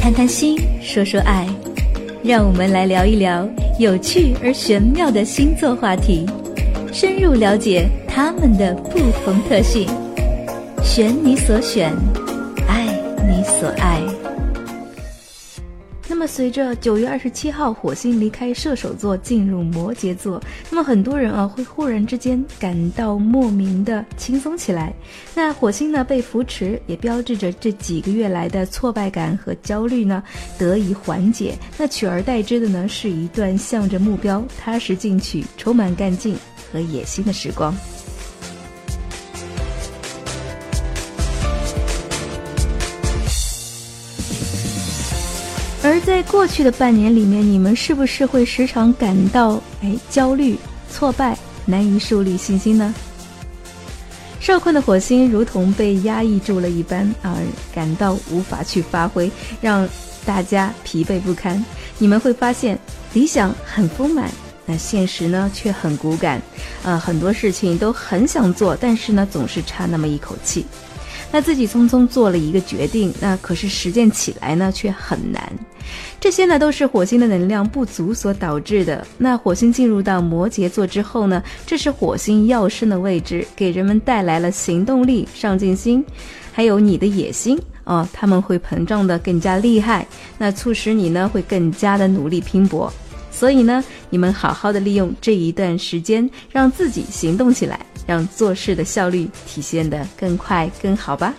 谈谈心，说说爱，让我们来聊一聊有趣而玄妙的星座话题，深入了解他们的不同特性。选你所选，爱你所爱。那么，随着九月二十七号火星离开射手座进入摩羯座，那么很多人啊会忽然之间感到莫名的轻松起来。那火星呢被扶持，也标志着这几个月来的挫败感和焦虑呢得以缓解。那取而代之的呢是一段向着目标、踏实进取、充满干劲和野心的时光。而在过去的半年里面，你们是不是会时常感到哎焦虑、挫败、难以树立信心呢？受困的火星如同被压抑住了一般，而感到无法去发挥，让大家疲惫不堪。你们会发现，理想很丰满，那现实呢却很骨感。呃，很多事情都很想做，但是呢总是差那么一口气。那自己匆匆做了一个决定，那可是实践起来呢却很难。这些呢都是火星的能量不足所导致的。那火星进入到摩羯座之后呢，这是火星要升的位置，给人们带来了行动力、上进心，还有你的野心啊，他们会膨胀的更加厉害，那促使你呢会更加的努力拼搏。所以呢，你们好好的利用这一段时间，让自己行动起来，让做事的效率体现得更快更好吧。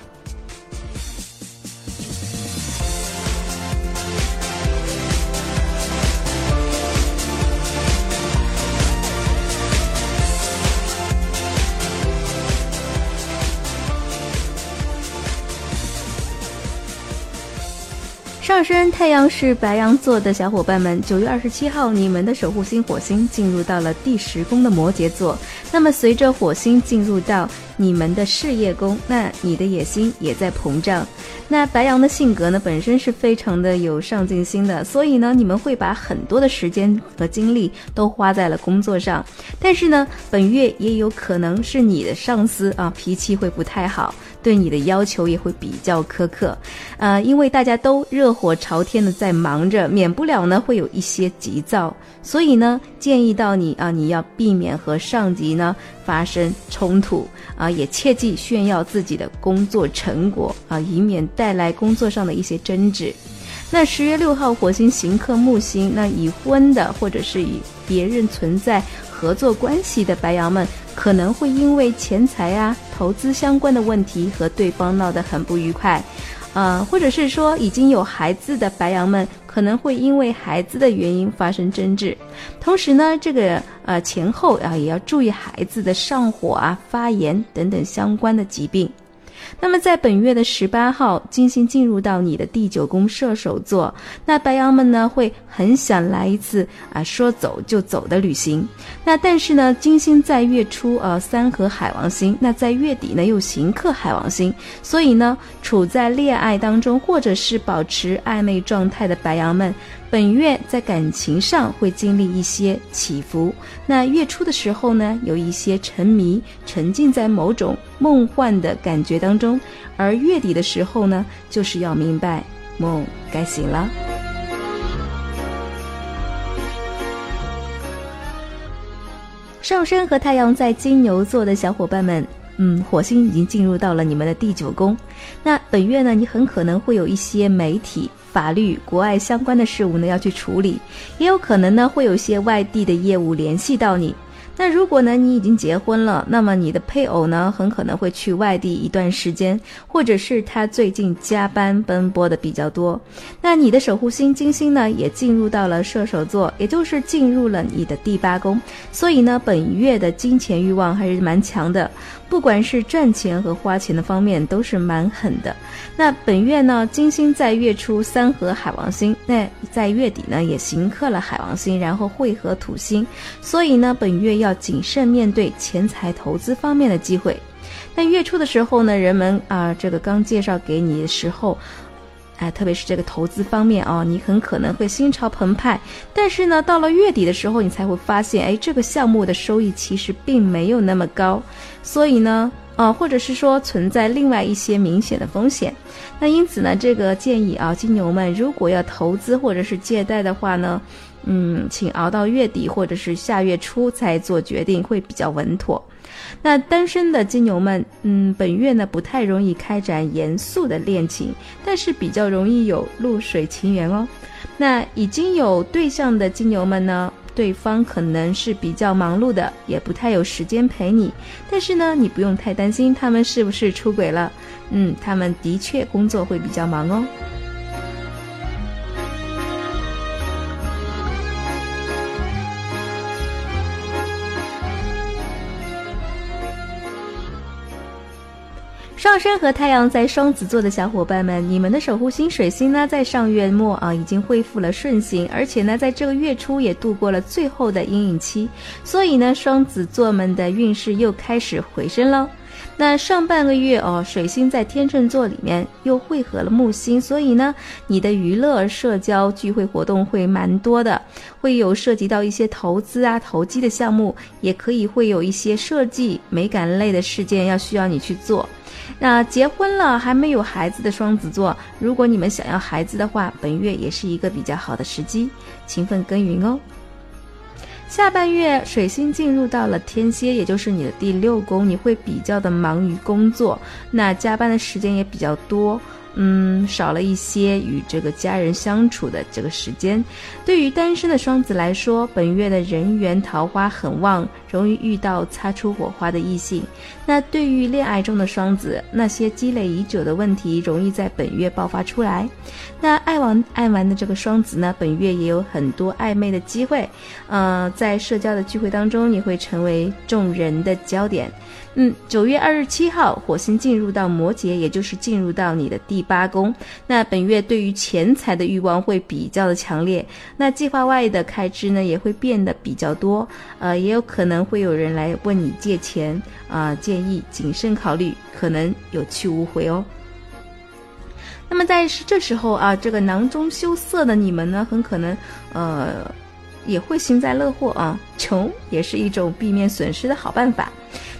上升太阳是白羊座的小伙伴们，九月二十七号，你们的守护星火星进入到了第十宫的摩羯座。那么，随着火星进入到你们的事业宫，那你的野心也在膨胀。那白羊的性格呢，本身是非常的有上进心的，所以呢，你们会把很多的时间和精力都花在了工作上。但是呢，本月也有可能是你的上司啊，脾气会不太好。对你的要求也会比较苛刻，呃，因为大家都热火朝天的在忙着，免不了呢会有一些急躁，所以呢建议到你啊，你要避免和上级呢发生冲突啊，也切忌炫耀自己的工作成果啊，以免带来工作上的一些争执。那十月六号火星行克木星，那已婚的或者是与别人存在合作关系的白羊们，可能会因为钱财啊、投资相关的问题和对方闹得很不愉快，呃，或者是说已经有孩子的白羊们，可能会因为孩子的原因发生争执。同时呢，这个呃前后啊也要注意孩子的上火啊、发炎等等相关的疾病。那么在本月的十八号，金星进入到你的第九宫射手座，那白羊们呢会很想来一次啊说走就走的旅行。那但是呢，金星在月初呃三合海王星，那在月底呢又行克海王星，所以呢处在恋爱当中或者是保持暧昧状态的白羊们。本月在感情上会经历一些起伏。那月初的时候呢，有一些沉迷、沉浸在某种梦幻的感觉当中；而月底的时候呢，就是要明白梦该醒了。上升和太阳在金牛座的小伙伴们，嗯，火星已经进入到了你们的第九宫。那本月呢，你很可能会有一些媒体。法律、国外相关的事务呢要去处理，也有可能呢会有一些外地的业务联系到你。那如果呢你已经结婚了，那么你的配偶呢很可能会去外地一段时间，或者是他最近加班奔波的比较多。那你的守护星金星呢也进入到了射手座，也就是进入了你的第八宫，所以呢本月的金钱欲望还是蛮强的。不管是赚钱和花钱的方面都是蛮狠的。那本月呢，金星在月初三合海王星，那在月底呢也行克了海王星，然后会合土星，所以呢，本月要谨慎面对钱财投资方面的机会。但月初的时候呢，人们啊，这个刚介绍给你的时候。哎，特别是这个投资方面啊，你很可能会心潮澎湃，但是呢，到了月底的时候，你才会发现，哎，这个项目的收益其实并没有那么高，所以呢，啊，或者是说存在另外一些明显的风险。那因此呢，这个建议啊，金牛们如果要投资或者是借贷的话呢，嗯，请熬到月底或者是下月初再做决定，会比较稳妥。那单身的金牛们，嗯，本月呢不太容易开展严肃的恋情，但是比较容易有露水情缘哦。那已经有对象的金牛们呢，对方可能是比较忙碌的，也不太有时间陪你。但是呢，你不用太担心他们是不是出轨了，嗯，他们的确工作会比较忙哦。上升和太阳在双子座的小伙伴们，你们的守护星水星呢，在上月末啊已经恢复了顺行，而且呢，在这个月初也度过了最后的阴影期，所以呢，双子座们的运势又开始回升了。那上半个月哦，水星在天秤座里面又汇合了木星，所以呢，你的娱乐、社交、聚会活动会蛮多的，会有涉及到一些投资啊、投机的项目，也可以会有一些设计、美感类的事件要需要你去做。那结婚了还没有孩子的双子座，如果你们想要孩子的话，本月也是一个比较好的时机，勤奋耕耘哦。下半月水星进入到了天蝎，也就是你的第六宫，你会比较的忙于工作，那加班的时间也比较多。嗯，少了一些与这个家人相处的这个时间。对于单身的双子来说，本月的人缘桃花很旺，容易遇到擦出火花的异性。那对于恋爱中的双子，那些积累已久的问题容易在本月爆发出来。那爱玩爱玩的这个双子呢，本月也有很多暧昧的机会。呃，在社交的聚会当中，你会成为众人的焦点。嗯，九月二十七号，火星进入到摩羯，也就是进入到你的第八宫。那本月对于钱财的欲望会比较的强烈，那计划外的开支呢也会变得比较多。呃，也有可能会有人来问你借钱啊，建议谨慎考虑，可能有去无回哦。那么在这时候啊，这个囊中羞涩的你们呢，很可能呃也会幸灾乐祸啊，穷也是一种避免损失的好办法。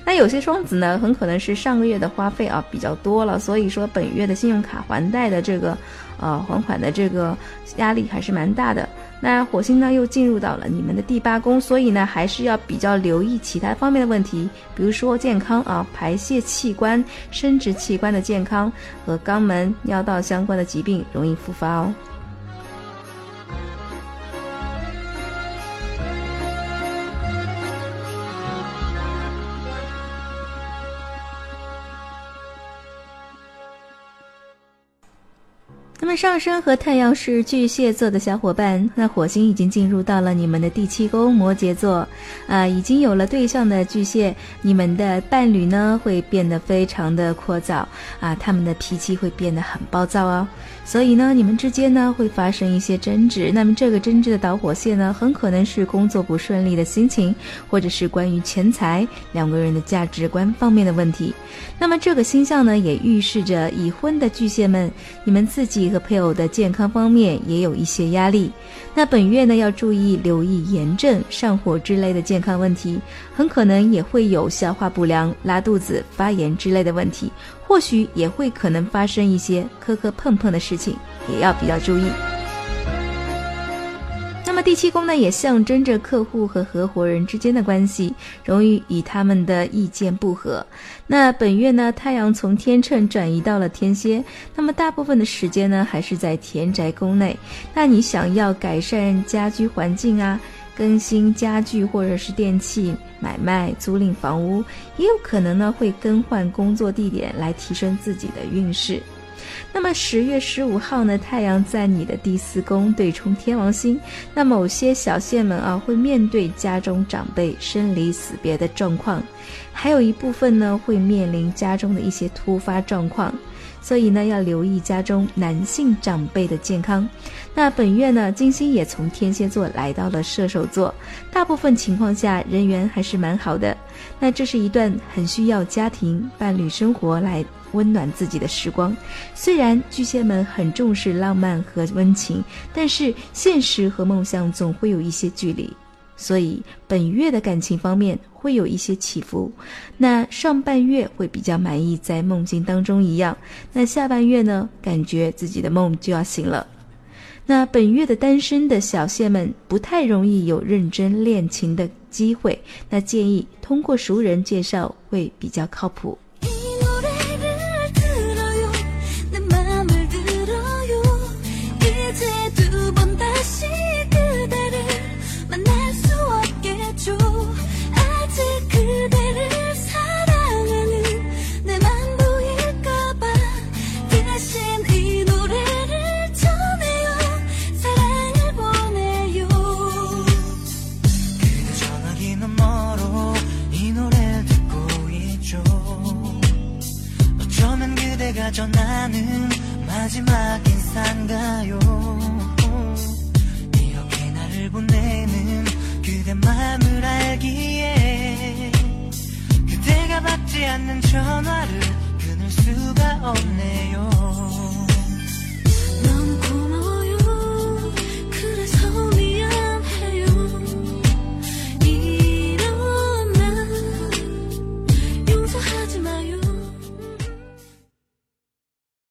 那有些双子呢，很可能是上个月的花费啊比较多了，所以说本月的信用卡还贷的这个，呃还款的这个压力还是蛮大的。那火星呢又进入到了你们的第八宫，所以呢还是要比较留意其他方面的问题，比如说健康啊，排泄器官、生殖器官的健康和肛门、尿道相关的疾病容易复发哦。上升和太阳是巨蟹座的小伙伴，那火星已经进入到了你们的第七宫摩羯座，啊，已经有了对象的巨蟹，你们的伴侣呢会变得非常的聒噪，啊，他们的脾气会变得很暴躁哦。所以呢，你们之间呢会发生一些争执。那么这个争执的导火线呢，很可能是工作不顺利的心情，或者是关于钱财、两个人的价值观方面的问题。那么这个星象呢，也预示着已婚的巨蟹们，你们自己和配偶的健康方面也有一些压力。那本月呢，要注意留意炎症、上火之类的健康问题，很可能也会有消化不良、拉肚子、发炎之类的问题。或许也会可能发生一些磕磕碰碰的事情，也要比较注意。第七宫呢，也象征着客户和合伙人之间的关系，容易与他们的意见不合。那本月呢，太阳从天秤转移到了天蝎，那么大部分的时间呢，还是在田宅宫内。那你想要改善家居环境啊？更新家具或者是电器，买卖租赁房屋，也有可能呢会更换工作地点来提升自己的运势。那么十月十五号呢，太阳在你的第四宫对冲天王星，那某些小蟹们啊会面对家中长辈生离死别的状况，还有一部分呢会面临家中的一些突发状况。所以呢，要留意家中男性长辈的健康。那本月呢，金星也从天蝎座来到了射手座，大部分情况下人缘还是蛮好的。那这是一段很需要家庭伴侣生活来温暖自己的时光。虽然巨蟹们很重视浪漫和温情，但是现实和梦想总会有一些距离。所以本月的感情方面会有一些起伏。那上半月会比较满意，在梦境当中一样。那下半月呢，感觉自己的梦就要醒了。那本月的单身的小蟹们不太容易有认真恋情的机会，那建议通过熟人介绍会比较靠谱。 않는 전화를 끊을 수가 없네요